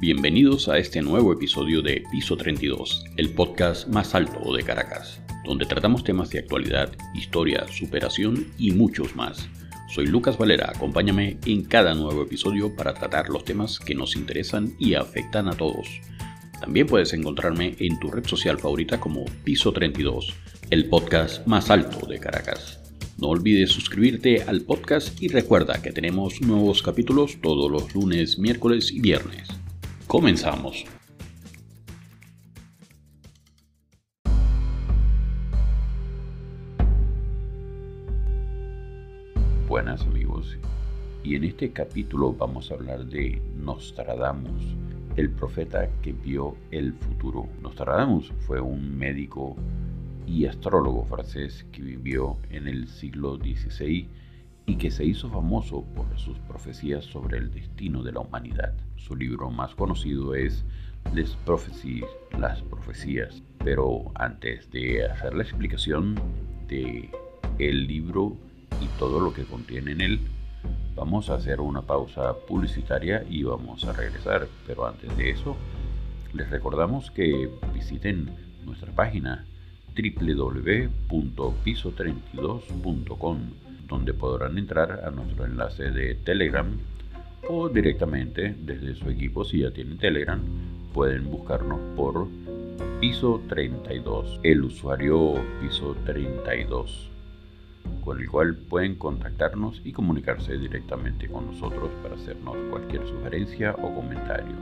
Bienvenidos a este nuevo episodio de Piso 32, el podcast más alto de Caracas, donde tratamos temas de actualidad, historia, superación y muchos más. Soy Lucas Valera, acompáñame en cada nuevo episodio para tratar los temas que nos interesan y afectan a todos. También puedes encontrarme en tu red social favorita como Piso 32, el podcast más alto de Caracas. No olvides suscribirte al podcast y recuerda que tenemos nuevos capítulos todos los lunes, miércoles y viernes. Comenzamos. Buenas amigos, y en este capítulo vamos a hablar de Nostradamus, el profeta que vio el futuro. Nostradamus fue un médico y astrólogo francés que vivió en el siglo XVI y que se hizo famoso por sus profecías sobre el destino de la humanidad. Su libro más conocido es Les Prophéties, las profecías. Pero antes de hacer la explicación de el libro y todo lo que contiene en él, vamos a hacer una pausa publicitaria y vamos a regresar. Pero antes de eso, les recordamos que visiten nuestra página www.piso32.com, donde podrán entrar a nuestro enlace de Telegram o directamente desde su equipo si ya tienen Telegram pueden buscarnos por piso 32 el usuario piso 32 con el cual pueden contactarnos y comunicarse directamente con nosotros para hacernos cualquier sugerencia o comentario.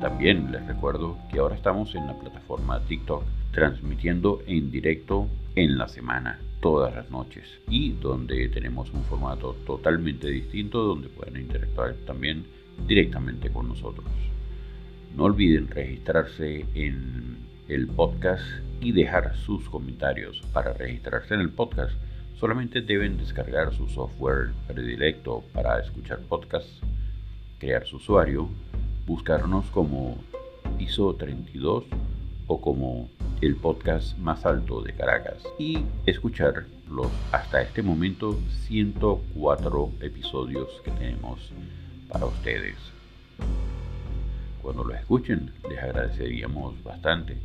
También les recuerdo que ahora estamos en la plataforma TikTok transmitiendo en directo en la semana, todas las noches, y donde tenemos un formato totalmente distinto donde pueden interactuar también directamente con nosotros. No olviden registrarse en el podcast y dejar sus comentarios. Para registrarse en el podcast solamente deben descargar su software predilecto para escuchar podcasts, crear su usuario, buscarnos como piso 32 o como el podcast más alto de Caracas y escuchar los hasta este momento 104 episodios que tenemos para ustedes. Cuando lo escuchen les agradeceríamos bastante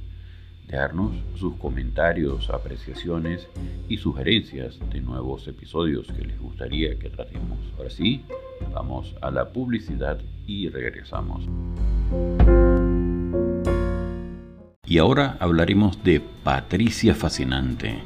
dejarnos sus comentarios, apreciaciones y sugerencias de nuevos episodios que les gustaría que tratemos. Ahora sí, vamos a la publicidad y regresamos. Y ahora hablaremos de Patricia Fascinante.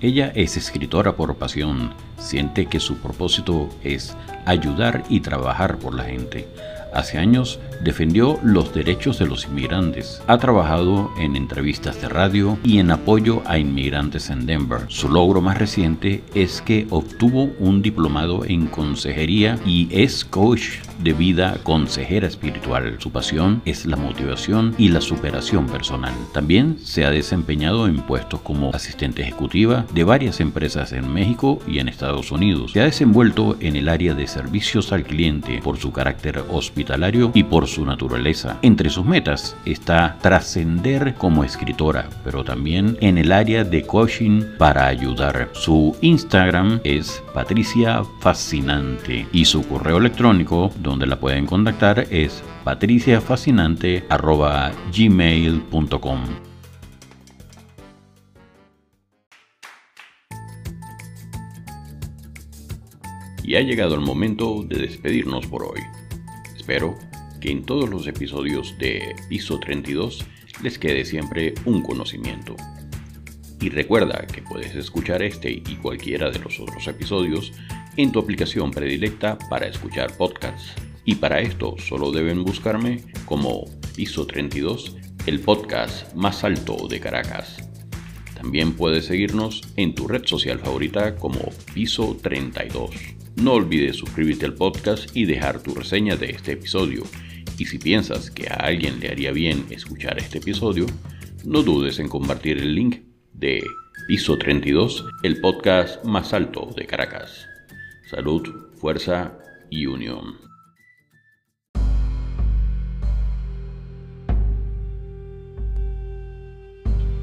Ella es escritora por pasión, siente que su propósito es ayudar y trabajar por la gente. Hace años defendió los derechos de los inmigrantes. Ha trabajado en entrevistas de radio y en apoyo a inmigrantes en Denver. Su logro más reciente es que obtuvo un diplomado en consejería y es coach de vida consejera espiritual. Su pasión es la motivación y la superación personal. También se ha desempeñado en puestos como asistente ejecutiva de varias empresas en México y en Estados Unidos. Se ha desenvuelto en el área de servicios al cliente por su carácter hospitalario y por su naturaleza. Entre sus metas está trascender como escritora, pero también en el área de coaching para ayudar. Su Instagram es Patricia Fascinante y su correo electrónico donde la pueden contactar es patriciafascinante.gmail.com. Y ha llegado el momento de despedirnos por hoy. Espero que en todos los episodios de Piso 32 les quede siempre un conocimiento. Y recuerda que puedes escuchar este y cualquiera de los otros episodios en tu aplicación predilecta para escuchar podcasts. Y para esto solo deben buscarme como Piso 32, el podcast más alto de Caracas. También puedes seguirnos en tu red social favorita como Piso 32. No olvides suscribirte al podcast y dejar tu reseña de este episodio. Y si piensas que a alguien le haría bien escuchar este episodio, no dudes en compartir el link de Piso 32, el podcast más alto de Caracas. Salud, fuerza y unión.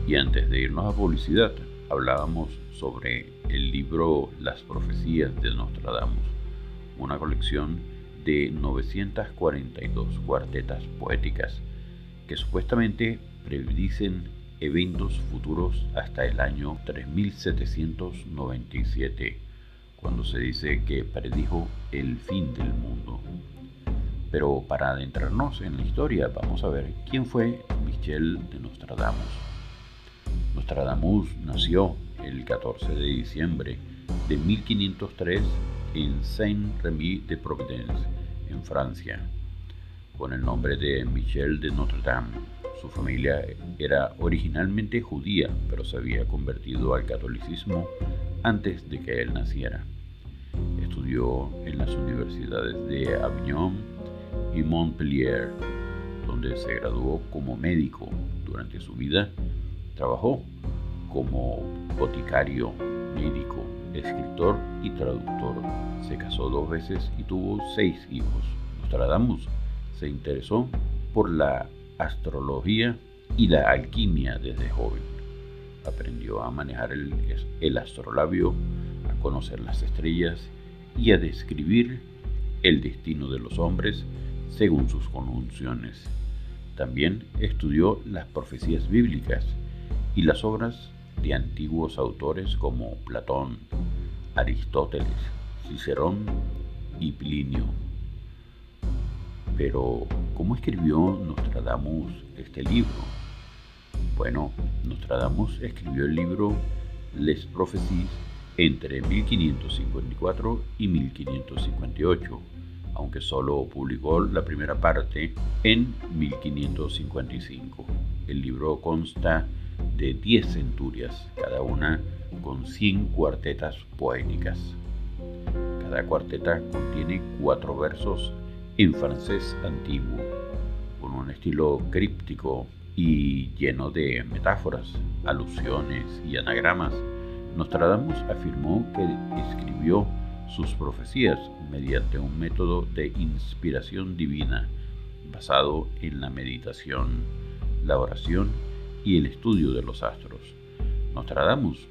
Y antes de irnos a publicidad, hablábamos sobre el libro Las profecías de Nostradamus, una colección de 942 cuartetas poéticas que supuestamente predicen eventos futuros hasta el año 3797, cuando se dice que predijo el fin del mundo. Pero para adentrarnos en la historia, vamos a ver quién fue Michel de Nostradamus. Nostradamus nació el 14 de diciembre de 1503 en Saint-Rémy de Provence, en Francia, con el nombre de Michel de Notre Dame. Su familia era originalmente judía, pero se había convertido al catolicismo antes de que él naciera. Estudió en las universidades de Avignon, y Montpellier, donde se graduó como médico. Durante su vida trabajó como boticario, médico, escritor y traductor. Se casó dos veces y tuvo seis hijos. Nostradamus se interesó por la astrología y la alquimia desde joven. Aprendió a manejar el, el astrolabio, a conocer las estrellas y a describir el destino de los hombres según sus conjunciones. También estudió las profecías bíblicas y las obras de antiguos autores como Platón, Aristóteles, Cicerón y Plinio. Pero, ¿cómo escribió Nostradamus este libro? Bueno, Nostradamus escribió el libro Les Prophéties entre 1554 y 1558 aunque solo publicó la primera parte en 1555. El libro consta de 10 centurias, cada una con 100 cuartetas poéticas. Cada cuarteta contiene cuatro versos en francés antiguo, con un estilo críptico y lleno de metáforas, alusiones y anagramas. Nostradamus afirmó que escribió sus profecías mediante un método de inspiración divina basado en la meditación, la oración y el estudio de los astros. Nostradamus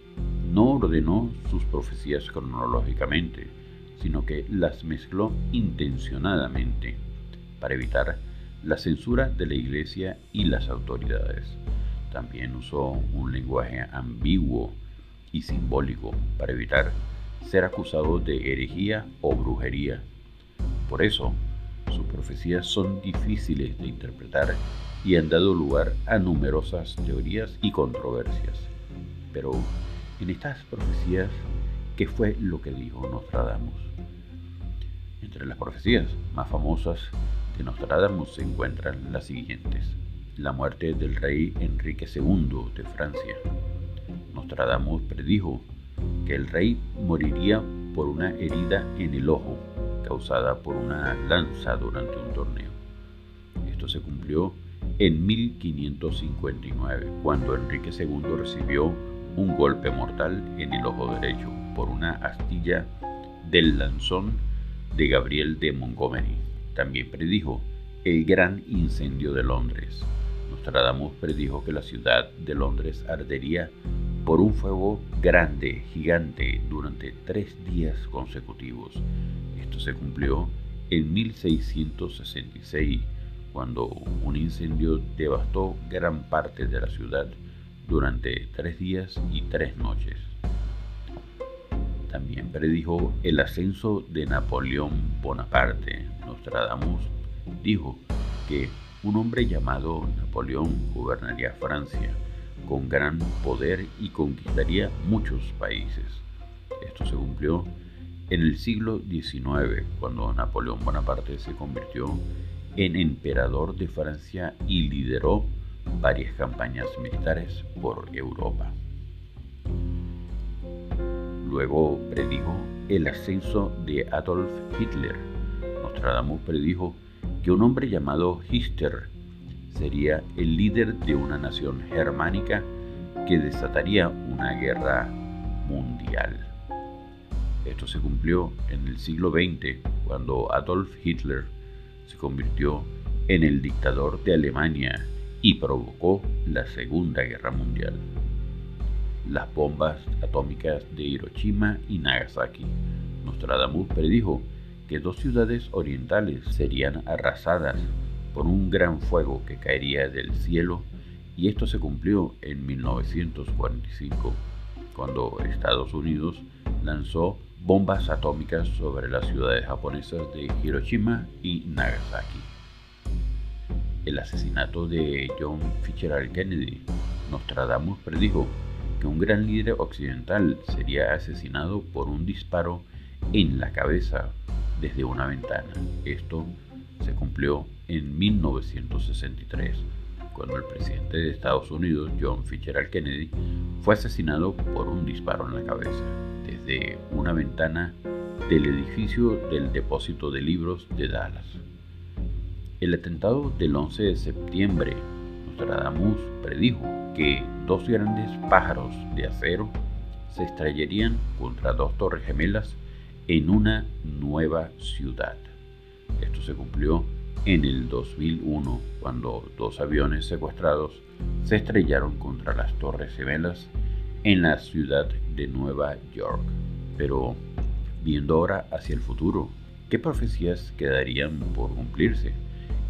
no ordenó sus profecías cronológicamente, sino que las mezcló intencionadamente para evitar la censura de la Iglesia y las autoridades. También usó un lenguaje ambiguo y simbólico para evitar ser acusado de herejía o brujería. Por eso, sus profecías son difíciles de interpretar y han dado lugar a numerosas teorías y controversias. Pero en estas profecías, ¿qué fue lo que dijo Nostradamus? Entre las profecías más famosas de Nostradamus se encuentran las siguientes. La muerte del rey Enrique II de Francia. Nostradamus predijo que el rey moriría por una herida en el ojo causada por una lanza durante un torneo. Esto se cumplió en 1559, cuando Enrique II recibió un golpe mortal en el ojo derecho por una astilla del lanzón de Gabriel de Montgomery. También predijo el gran incendio de Londres. Nostradamus predijo que la ciudad de Londres ardería por un fuego grande, gigante, durante tres días consecutivos. Esto se cumplió en 1666, cuando un incendio devastó gran parte de la ciudad durante tres días y tres noches. También predijo el ascenso de Napoleón Bonaparte. Nostradamus dijo que un hombre llamado Napoleón gobernaría Francia con gran poder y conquistaría muchos países. Esto se cumplió en el siglo XIX, cuando Napoleón Bonaparte se convirtió en emperador de Francia y lideró varias campañas militares por Europa. Luego predijo el ascenso de Adolf Hitler. Nostradamus predijo que un hombre llamado Hister sería el líder de una nación germánica que desataría una guerra mundial. Esto se cumplió en el siglo XX, cuando Adolf Hitler se convirtió en el dictador de Alemania y provocó la Segunda Guerra Mundial. Las bombas atómicas de Hiroshima y Nagasaki. Nostradamus predijo que dos ciudades orientales serían arrasadas por un gran fuego que caería del cielo y esto se cumplió en 1945, cuando Estados Unidos lanzó bombas atómicas sobre las ciudades japonesas de Hiroshima y Nagasaki. El asesinato de John Fitzgerald Kennedy, Nostradamus predijo que un gran líder occidental sería asesinado por un disparo en la cabeza desde una ventana. Esto se cumplió en 1963, cuando el presidente de Estados Unidos, John Fitzgerald Kennedy, fue asesinado por un disparo en la cabeza desde una ventana del edificio del depósito de libros de Dallas. El atentado del 11 de septiembre, Nostradamus predijo que dos grandes pájaros de acero se estrellarían contra dos torres gemelas en una nueva ciudad. Esto se cumplió en el 2001 cuando dos aviones secuestrados se estrellaron contra las torres gemelas en la ciudad de Nueva York. Pero viendo ahora hacia el futuro, ¿qué profecías quedarían por cumplirse?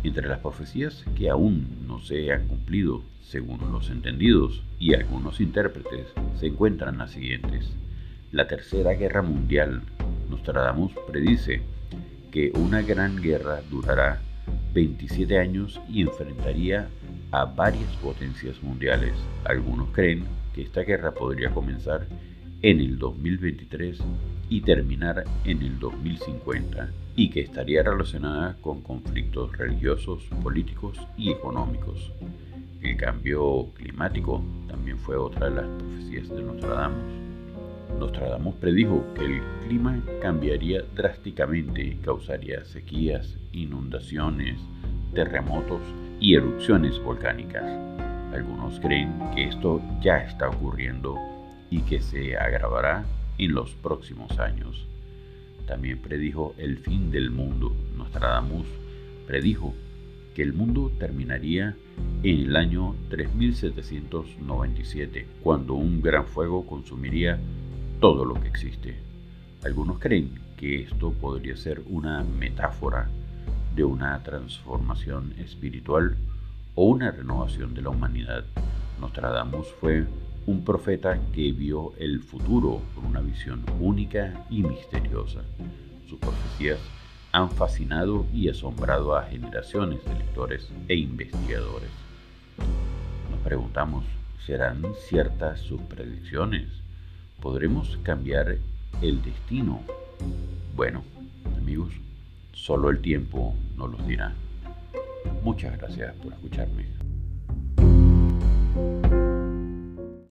Entre las profecías que aún no se han cumplido, según los entendidos y algunos intérpretes, se encuentran las siguientes. La Tercera Guerra Mundial. Nostradamus predice que una gran guerra durará 27 años y enfrentaría a varias potencias mundiales. Algunos creen que esta guerra podría comenzar en el 2023 y terminar en el 2050 y que estaría relacionada con conflictos religiosos, políticos y económicos. El cambio climático también fue otra de las profecías de Nostradamus. Nostradamus predijo que el clima cambiaría drásticamente causaría sequías, inundaciones, terremotos erupciones volcánicas. Algunos creen que esto ya está ocurriendo y que se agravará en los próximos años. También predijo el fin del mundo. Nostradamus predijo que el mundo terminaría en el año 3797, cuando un gran fuego consumiría todo lo que existe. Algunos creen que esto podría ser una metáfora de una transformación espiritual o una renovación de la humanidad. Nostradamus fue un profeta que vio el futuro con una visión única y misteriosa. Sus profecías han fascinado y asombrado a generaciones de lectores e investigadores. Nos preguntamos, ¿serán ciertas sus predicciones? ¿Podremos cambiar el destino? Bueno, amigos, solo el tiempo nos los dirá. Muchas gracias por escucharme.